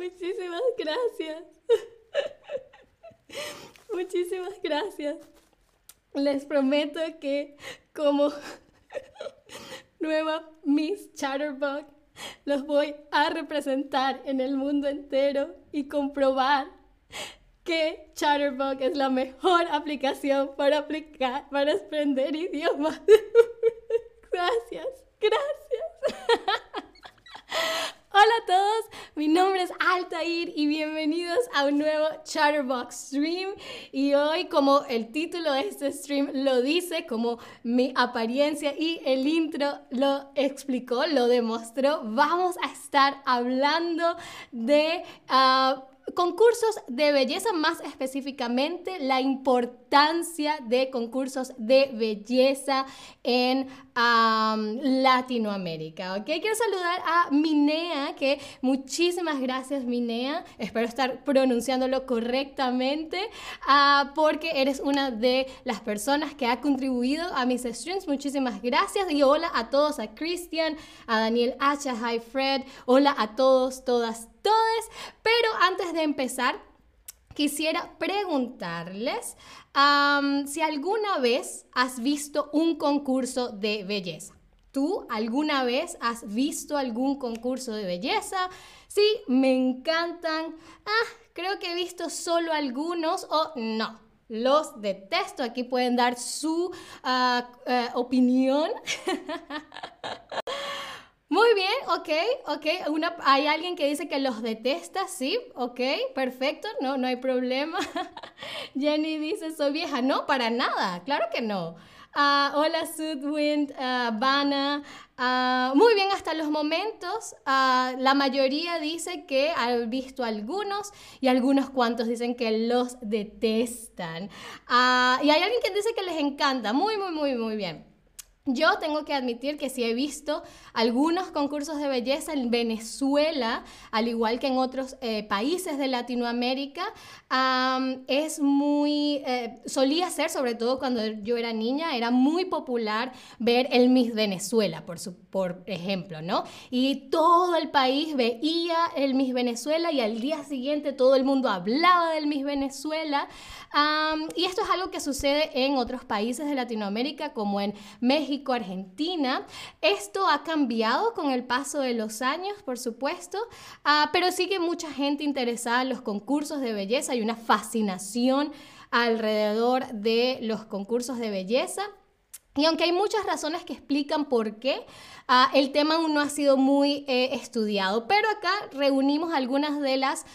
Muchísimas gracias. Muchísimas gracias. Les prometo que como nueva Miss Chatterbug los voy a representar en el mundo entero y comprobar que Chatterbug es la mejor aplicación para aplicar, para aprender idiomas. gracias. Hola a todos, mi nombre es Altair y bienvenidos a un nuevo Chatterbox Stream. Y hoy, como el título de este stream lo dice, como mi apariencia y el intro lo explicó, lo demostró, vamos a estar hablando de... Uh, concursos de belleza, más específicamente la importancia de concursos de belleza en Latinoamérica. ¿ok? Quiero saludar a Minea, que muchísimas gracias Minea, espero estar pronunciándolo correctamente, uh, porque eres una de las personas que ha contribuido a mis streams. Muchísimas gracias y hola a todos, a Cristian, a Daniel H, a Hi Fred, hola a todos, todas, todos. Pero antes de empezar, quisiera preguntarles si alguna vez has visto un concurso de belleza. ¿Tú alguna vez has visto algún concurso de belleza? Sí, me encantan. Ah, creo que he visto solo algunos o no. Los detesto. Aquí pueden dar su ah, eh, opinión. Muy bien, ok, ok. Una, hay alguien que dice que los detesta, sí, ok, perfecto, no, no hay problema. Jenny dice, soy vieja. No, para nada, claro que no. Uh, hola Sudwind, uh, Bana. Uh, muy bien, hasta los momentos. la mayoría dice que han visto algunos y algunos cuantos dicen que los detestan. y hay alguien que dice que les encanta. Muy, muy, muy, muy bien. Yo tengo que admitir que sí he visto algunos concursos de belleza en Venezuela, al igual que en otros eh, países de Latinoamérica. es muy, eh, solía ser, sobre todo cuando yo era niña, era muy popular ver el Miss Venezuela, por, su, por ejemplo, ¿no? Y todo el país veía el Miss Venezuela y al día siguiente todo el mundo hablaba del Miss Venezuela. Y esto es algo que sucede en otros países de Latinoamérica, como en México, Argentina. Esto ha cambiado con el paso de los años, por supuesto, uh, pero sigue mucha gente interesada en los concursos de belleza. Hay una fascinación alrededor de los concursos de belleza. Y aunque hay muchas razones que explican por qué, Ah, el tema aún no ha sido muy eh, estudiado, pero acá reunimos algunas de las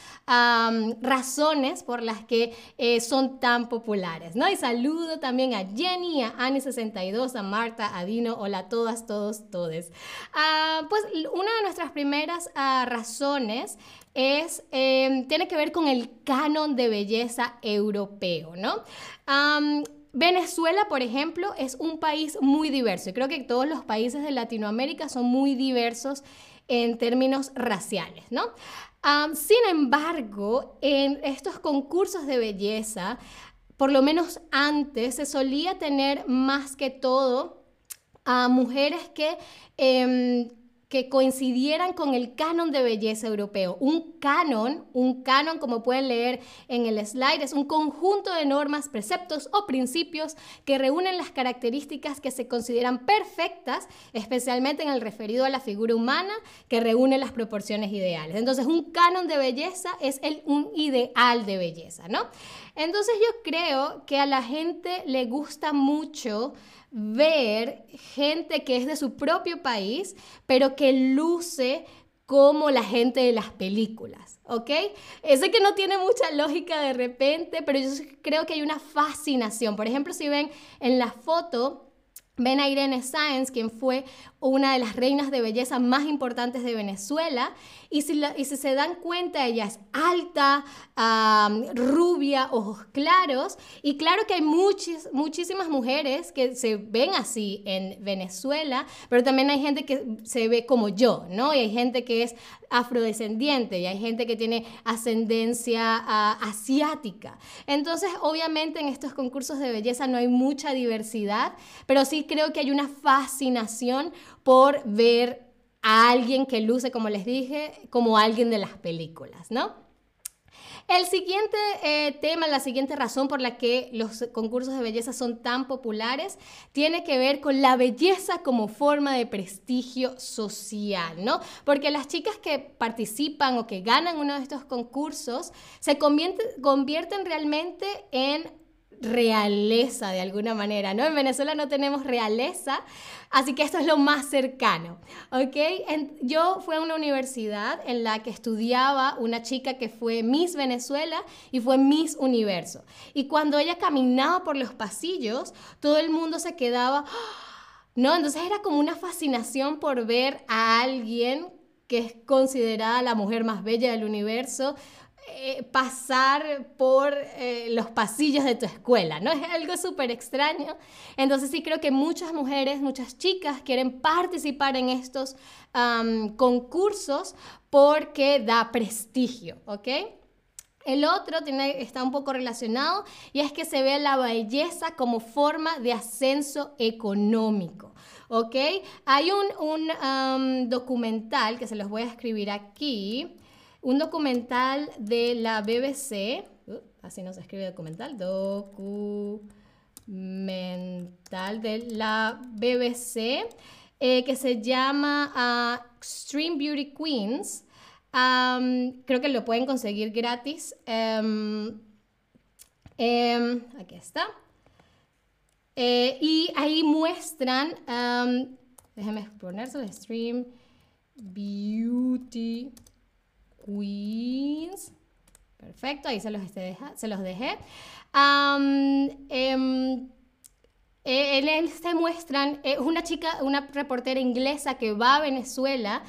razones por las que eh, son tan populares, ¿no? Y saludo también a Jenny, a Ani62, a Marta, a Dino, hola a todas, todos, todes. Ah, pues una de nuestras primeras ah, razones es, em, tiene que ver con el canon de belleza europeo, ¿no? Venezuela, por ejemplo, es un país muy diverso y creo que todos los países de Latinoamérica son muy diversos en términos raciales, ¿no? sin embargo, en estos concursos de belleza, por lo menos antes, se solía tener más que todo a mujeres que... Em, que coincidieran con el canon de belleza europeo. Un canon, un canon como pueden leer en el slide, es un conjunto de normas, preceptos o principios que reúnen las características que se consideran perfectas, especialmente en el referido a la figura humana, que reúne las proporciones ideales. Entonces, un canon de belleza es el, un ideal de belleza, ¿no? Entonces, yo creo que a la gente le gusta mucho ver gente que es de su propio país, pero que luce como la gente de las películas, ¿ok? Sé que no tiene mucha lógica de repente, pero yo creo que hay una fascinación. Por ejemplo, si ven en la foto, ven a Irene Sáenz, quien fue una de las reinas de belleza más importantes de Venezuela. Y si, se dan cuenta, ella es alta, rubia, ojos claros. Y claro que hay muchis, muchísimas mujeres que se ven así en Venezuela, pero también hay gente que se ve como yo, ¿no? Y hay gente que es afrodescendiente y hay gente que tiene ascendencia asiática. Entonces, obviamente en estos concursos de belleza no hay mucha diversidad, pero sí creo que hay una fascinación por ver a alguien que luce, como les dije, como alguien de las películas, ¿no? El siguiente eh, tema, la siguiente razón por la que los concursos de belleza son tan populares, tiene que ver con la belleza como forma de prestigio social, ¿no? Porque las chicas que participan o que ganan uno de estos concursos se convierten realmente en realeza de alguna manera, ¿no? En Venezuela no tenemos realeza, así que esto es lo más cercano, ¿ok? yo fui a una universidad en la que estudiaba una chica que fue Miss Venezuela y fue Miss Universo. Y cuando ella caminaba por los pasillos, todo el mundo se quedaba, ¿no? Entonces era como una fascinación por ver a alguien que es considerada la mujer más bella del universo, eh, pasar por eh, los pasillos de tu escuela, ¿no? Es algo súper extraño. Entonces sí creo que muchas mujeres, muchas chicas quieren participar en estos concursos porque da prestigio, ¿ok? El otro tiene, está un poco relacionado y es que se ve la belleza como forma de ascenso económico. ¿Ok? Hay un, un documental que se los voy a escribir aquí un documental de la BBC, uh, así no se escribe documental, documental de la BBC, eh, que se llama uh, Extreme Beauty Queens. creo que lo pueden conseguir gratis. Em, em, aquí está. Eh, y ahí muestran, déjenme ponerse Extreme Beauty Queens. Perfecto, ahí se los, este, se los dejé. En él se muestran, es una chica, una reportera inglesa que va a Venezuela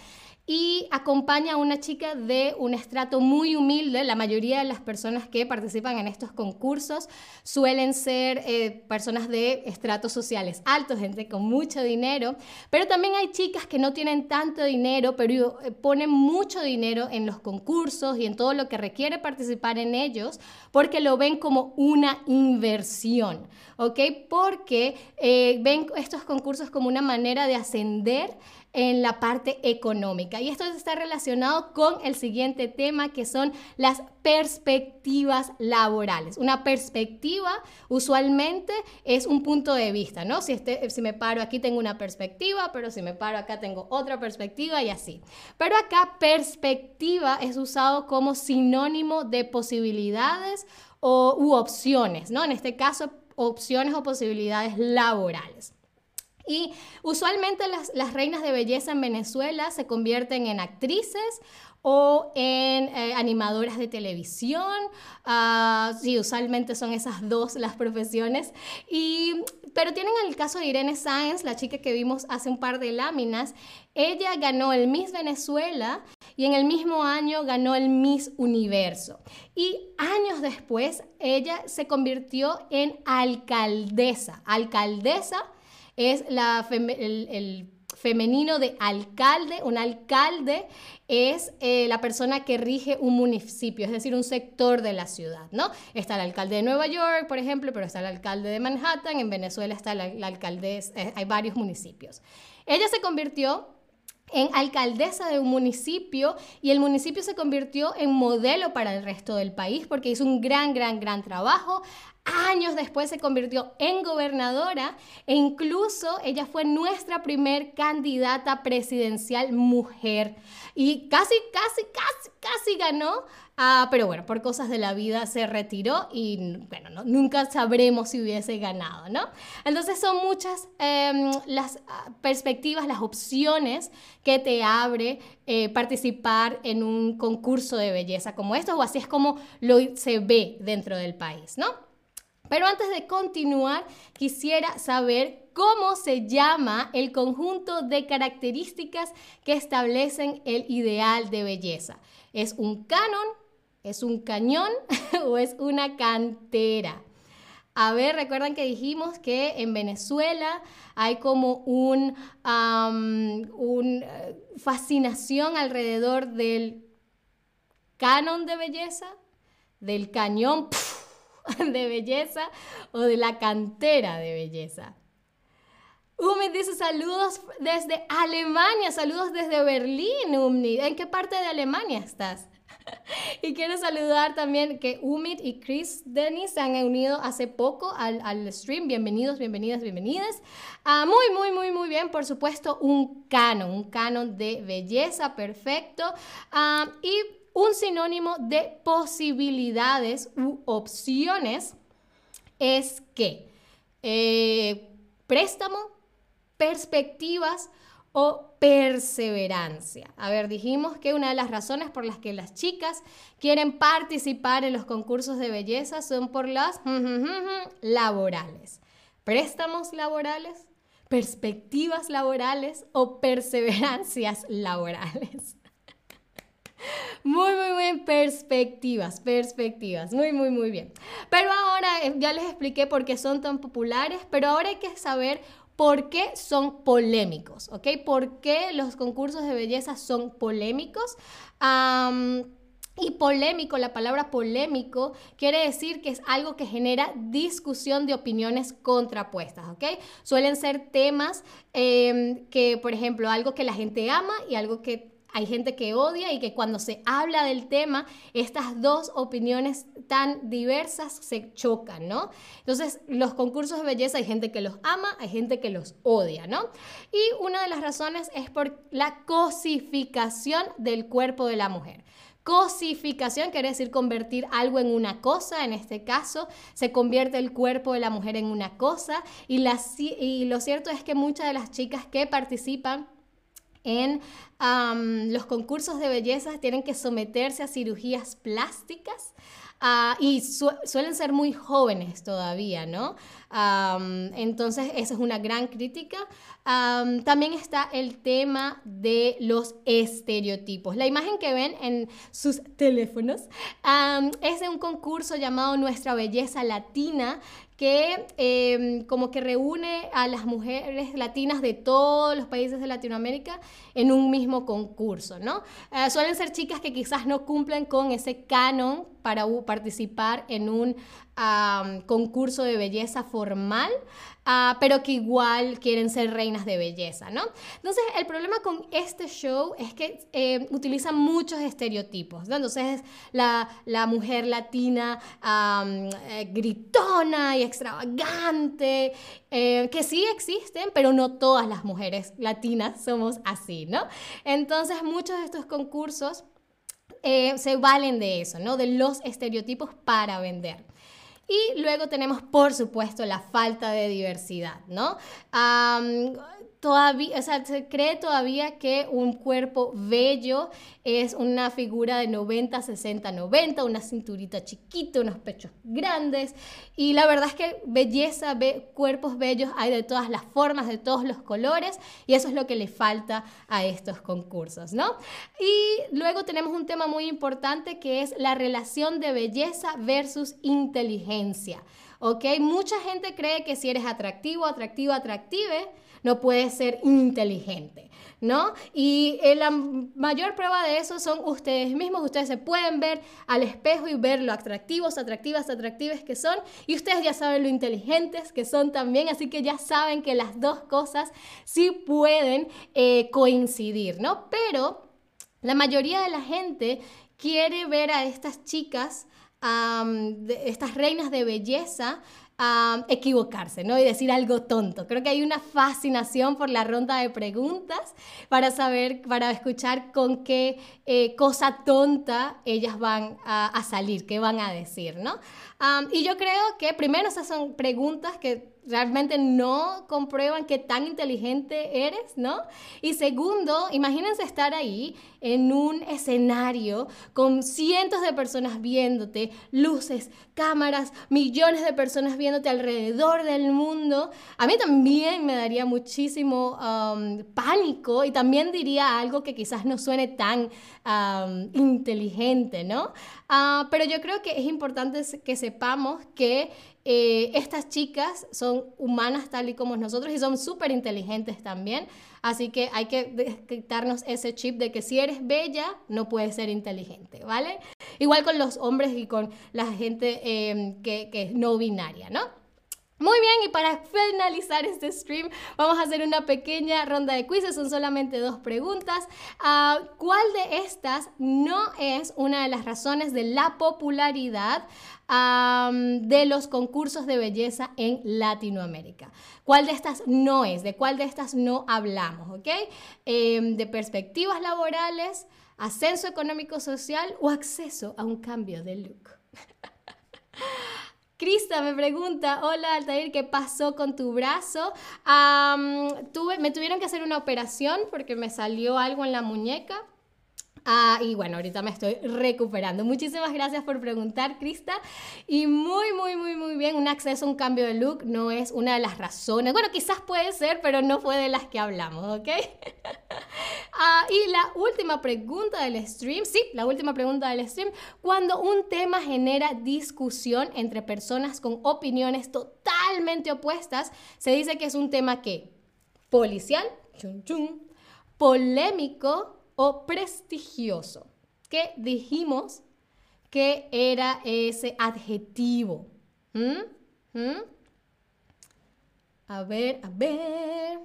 y acompaña a una chica de un estrato muy humilde. La mayoría de las personas que participan en estos concursos suelen ser eh, personas de estratos sociales altos, gente con mucho dinero, pero también hay chicas que no tienen tanto dinero, pero eh, ponen mucho dinero en los concursos y en todo lo que requiere participar en ellos, porque lo ven como una inversión, ¿ok? Porque eh, ven estos concursos como una manera de ascender en la parte económica. Y esto está relacionado con el siguiente tema que son las perspectivas laborales. Una perspectiva usualmente es un punto de vista, ¿no? Si, este, si me paro aquí tengo una perspectiva, pero si me paro acá tengo otra perspectiva y así. Pero acá perspectiva es usado como sinónimo de posibilidades o, u opciones, ¿no? En este caso, opciones o posibilidades laborales. Y usualmente las, reinas de belleza en Venezuela se convierten en actrices o en eh, animadoras de televisión. Uh, sí, usualmente son esas dos las profesiones. Y, pero tienen el caso de Irene Sáenz, la chica que vimos hace un par de láminas. Ella ganó el Miss Venezuela y en el mismo año ganó el Miss Universo. Y años después, ella se convirtió en alcaldesa. Alcaldesa es la el, femenino de alcalde. Un alcalde es eh, la persona que rige un municipio, es decir, un sector de la ciudad, ¿no? Está el alcalde de Nueva York, por ejemplo, pero está el alcalde de Manhattan, en Venezuela está la, alcaldesa, eh, hay varios municipios. Ella se convirtió en alcaldesa de un municipio y el municipio se convirtió en modelo para el resto del país porque hizo un gran, gran, gran trabajo. Años después se convirtió en gobernadora e incluso ella fue nuestra primer candidata presidencial mujer y casi, casi, casi, casi ganó Ah, pero bueno, por cosas de la vida se retiró y bueno, nunca sabremos si hubiese ganado, ¿no? Entonces son muchas em, las ah, perspectivas, las opciones que te abre eh, participar en un concurso de belleza como esto, o así es como lo se ve dentro del país, ¿no? Pero antes de continuar, quisiera saber cómo se llama el conjunto de características que establecen el ideal de belleza. ¿Es un canon? ¿Es un cañón o es una cantera? A ver, recuerdan que dijimos que en Venezuela hay como un, eh, fascinación alrededor del canon de belleza, del cañón de belleza o de la cantera de belleza. Umi dice saludos desde Alemania, saludos desde Berlín, Umi. ¿En qué parte de Alemania estás? y quiero saludar también que Umid y Chris Dennis se han unido hace poco al, al stream. Bienvenidos, bienvenidas, bienvenidas. Ah, muy, muy, muy, muy bien. Por supuesto, un canon, un canon de belleza perfecto. Ah, y un sinónimo de posibilidades u opciones es que eh, préstamo, perspectivas, o perseverancia. A ver, dijimos que una de las razones por las que las chicas quieren participar en los concursos de belleza son por las laborales. Préstamos laborales, perspectivas laborales o perseverancias laborales. Muy, muy bien, perspectivas, perspectivas, muy, muy, muy bien. Pero ahora eh, ya les expliqué por qué son tan populares, pero ahora hay que saber ¿Por qué son polémicos? ¿Ok? ¿Por qué los concursos de belleza son polémicos? y polémico, la palabra polémico quiere decir que es algo que genera discusión de opiniones contrapuestas, ¿ok? Suelen ser temas em, que, por ejemplo, algo que la gente ama y algo que hay gente que odia y que cuando se habla del tema, estas dos opiniones tan diversas se chocan, ¿no? Entonces, los concursos de belleza hay gente que los ama, hay gente que los odia, ¿no? Y una de las razones es por la cosificación del cuerpo de la mujer. Cosificación quiere decir convertir algo en una cosa, en este caso se convierte el cuerpo de la mujer en una cosa y, y lo cierto es que muchas de las chicas que participan en los concursos de belleza tienen que someterse a cirugías plásticas ah, y suelen ser muy jóvenes todavía, ¿no? Entonces, esa es una gran crítica. también está el tema de los estereotipos. La imagen que ven en sus teléfonos es de un concurso llamado Nuestra Belleza Latina, que em, como que reúne a las mujeres latinas de todos los países de Latinoamérica en un mismo concurso, ¿no? Eh, suelen ser chicas que quizás no cumplen con ese canon para participar en un concurso de belleza formal, ah, pero que igual quieren ser reinas de belleza, ¿no? Entonces, el problema con este show es que eh, utilizan muchos estereotipos, ¿no? Entonces, la, la mujer latina eh, gritona y extravagante, eh, que sí existen, pero no todas las mujeres latinas somos así, ¿no? Entonces, muchos de estos concursos... se valen de eso, ¿no? De los estereotipos para vender. Y luego tenemos, por supuesto, la falta de diversidad, ¿no? O sea, se cree todavía que un cuerpo bello es una figura de 90, 60, 90, una cinturita chiquita, unos pechos grandes. Y la verdad es que belleza, cuerpos bellos hay de todas las formas, de todos los colores, y eso es lo que le falta a estos concursos, ¿no? Y luego tenemos un tema muy importante que es la relación de belleza versus inteligencia. ¿Ok? Mucha gente cree que si eres atractivo, atractivo, atractive, no puedes ser inteligente, ¿no? Y eh, la mayor prueba de eso son ustedes mismos, ustedes se pueden ver al espejo y ver lo atractivos, atractivas, atractivas que son, y ustedes ya saben lo inteligentes que son también, así que ya saben que las dos cosas sí pueden eh, coincidir, ¿no? Pero la mayoría de la gente quiere ver a estas chicas, estas reinas de belleza, a equivocarse, ¿no? Y decir algo tonto. Creo que hay una fascinación por la ronda de preguntas para saber, para escuchar con qué eh, cosa tonta ellas van a, salir, qué van a decir, ¿no? y yo creo que primero esas son preguntas que realmente no comprueban qué tan inteligente eres, ¿no? Y segundo, imagínense estar ahí en un escenario con cientos de personas viéndote, luces, cámaras, millones de personas viéndote alrededor del mundo. A mí también me daría muchísimo um, pánico y también diría algo que quizás no suene tan um, inteligente, ¿no? Ah, pero yo creo que es importante que sepamos que eh, estas chicas son humanas tal y como nosotros y son súper inteligentes también. Así que hay que quitarnos ese chip de que si eres bella, no puedes ser inteligente, ¿vale? Igual con los hombres y con la gente em, que, que es no binaria, ¿no? Muy bien, y para finalizar este stream, vamos a hacer una pequeña ronda de quizzes. Son solamente dos preguntas. Ah, ¿Cuál de estas no es una de las razones de la popularidad de los concursos de belleza en Latinoamérica? ¿Cuál de estas no es? ¿De cuál de estas no hablamos? ¿Ok? Em, de perspectivas laborales, ascenso económico-social o acceso a un cambio de look. Crista me pregunta, hola Altair, ¿qué pasó con tu brazo? me tuvieron que hacer una operación porque me salió algo en la muñeca. Ah, y bueno, ahorita me estoy recuperando. Muchísimas gracias por preguntar, Crista. Y muy, muy, muy, muy bien. Un acceso un cambio de look no es una de las razones. Bueno, quizás puede ser, pero no fue de las que hablamos, ¿ok? Ah, y la última pregunta del stream, sí, la última pregunta del stream. Cuando un tema genera discusión entre personas con opiniones totalmente opuestas, se dice que es un tema que policial, chun, chun, polémico, o prestigioso. ¿Qué dijimos que era ese adjetivo? ¿Mm? ¿Mm? A ver, a ver.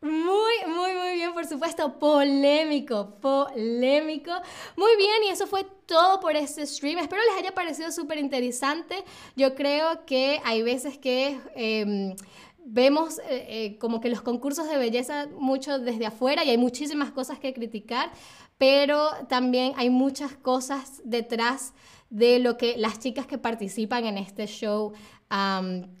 Muy, muy, muy bien, por supuesto, polémico, polémico. Muy bien, y eso fue todo por este stream. Espero les haya parecido súper interesante. Yo creo que hay veces que... Em, vemos eh, eh, como que los concursos de belleza mucho desde afuera y hay muchísimas cosas que criticar, pero también hay muchas cosas detrás de lo que las chicas que participan en este show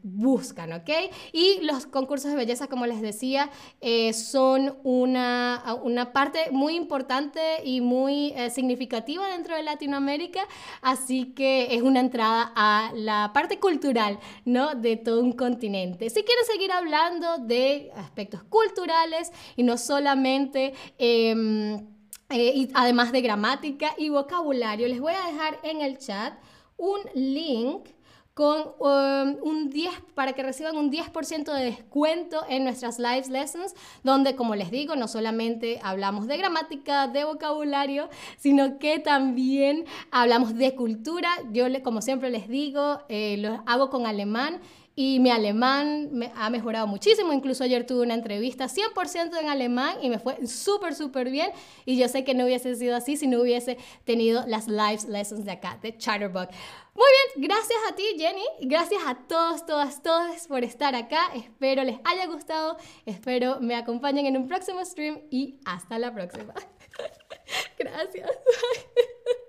buscan, ¿ok? Y los concursos de belleza, como les decía, eh, son una, una, parte muy importante y muy eh, significativa dentro de Latinoamérica, así que es una entrada a la parte cultural, ¿no? De todo un continente. Si quieren seguir hablando de aspectos culturales y no solamente... Em, eh, además de gramática y vocabulario, les voy a dejar en el chat un link con um, un 10 para que reciban un 10% de descuento en nuestras live lessons, donde como les digo, no solamente hablamos de gramática, de vocabulario, sino que también hablamos de cultura. Yo como siempre les digo, eh, lo hago con alemán y mi alemán me ha mejorado muchísimo. Incluso ayer tuve una entrevista 100% en alemán y me fue súper, súper bien. Y yo sé que no hubiese sido así si no hubiese tenido las live lessons de acá, de Chatterbox. Muy bien, gracias a ti Jenny, gracias a todos, todas, todas por estar acá. Espero les haya gustado, espero me acompañen en un próximo stream y hasta la próxima. gracias.